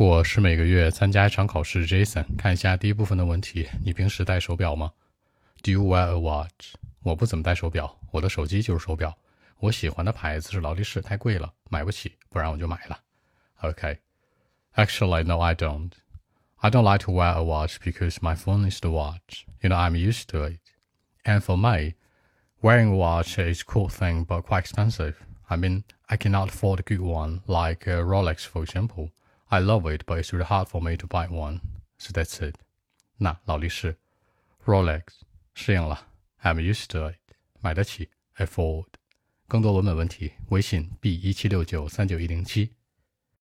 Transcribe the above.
我是每个月参加一场考试。Jason，看一下第一部分的问题。你平时戴手表吗？Do you wear a watch？我不怎么戴手表，我的手机就是手表。我喜欢的牌子是劳力士，太贵了，买不起，不然我就买了。Okay. Actually, no, I don't. I don't like to wear a watch because my phone is the watch. You know, I'm used to it. And for me, wearing a watch is a cool thing, but quite expensive. I mean, I cannot afford a good one, like a Rolex, for example. I love it, but it's really hard for me to buy one. So that's it. 那劳力士，Rolex 适应了，I'm used to it，买得起，afford。更多文本问题，微信 b 一七六九三九一零七。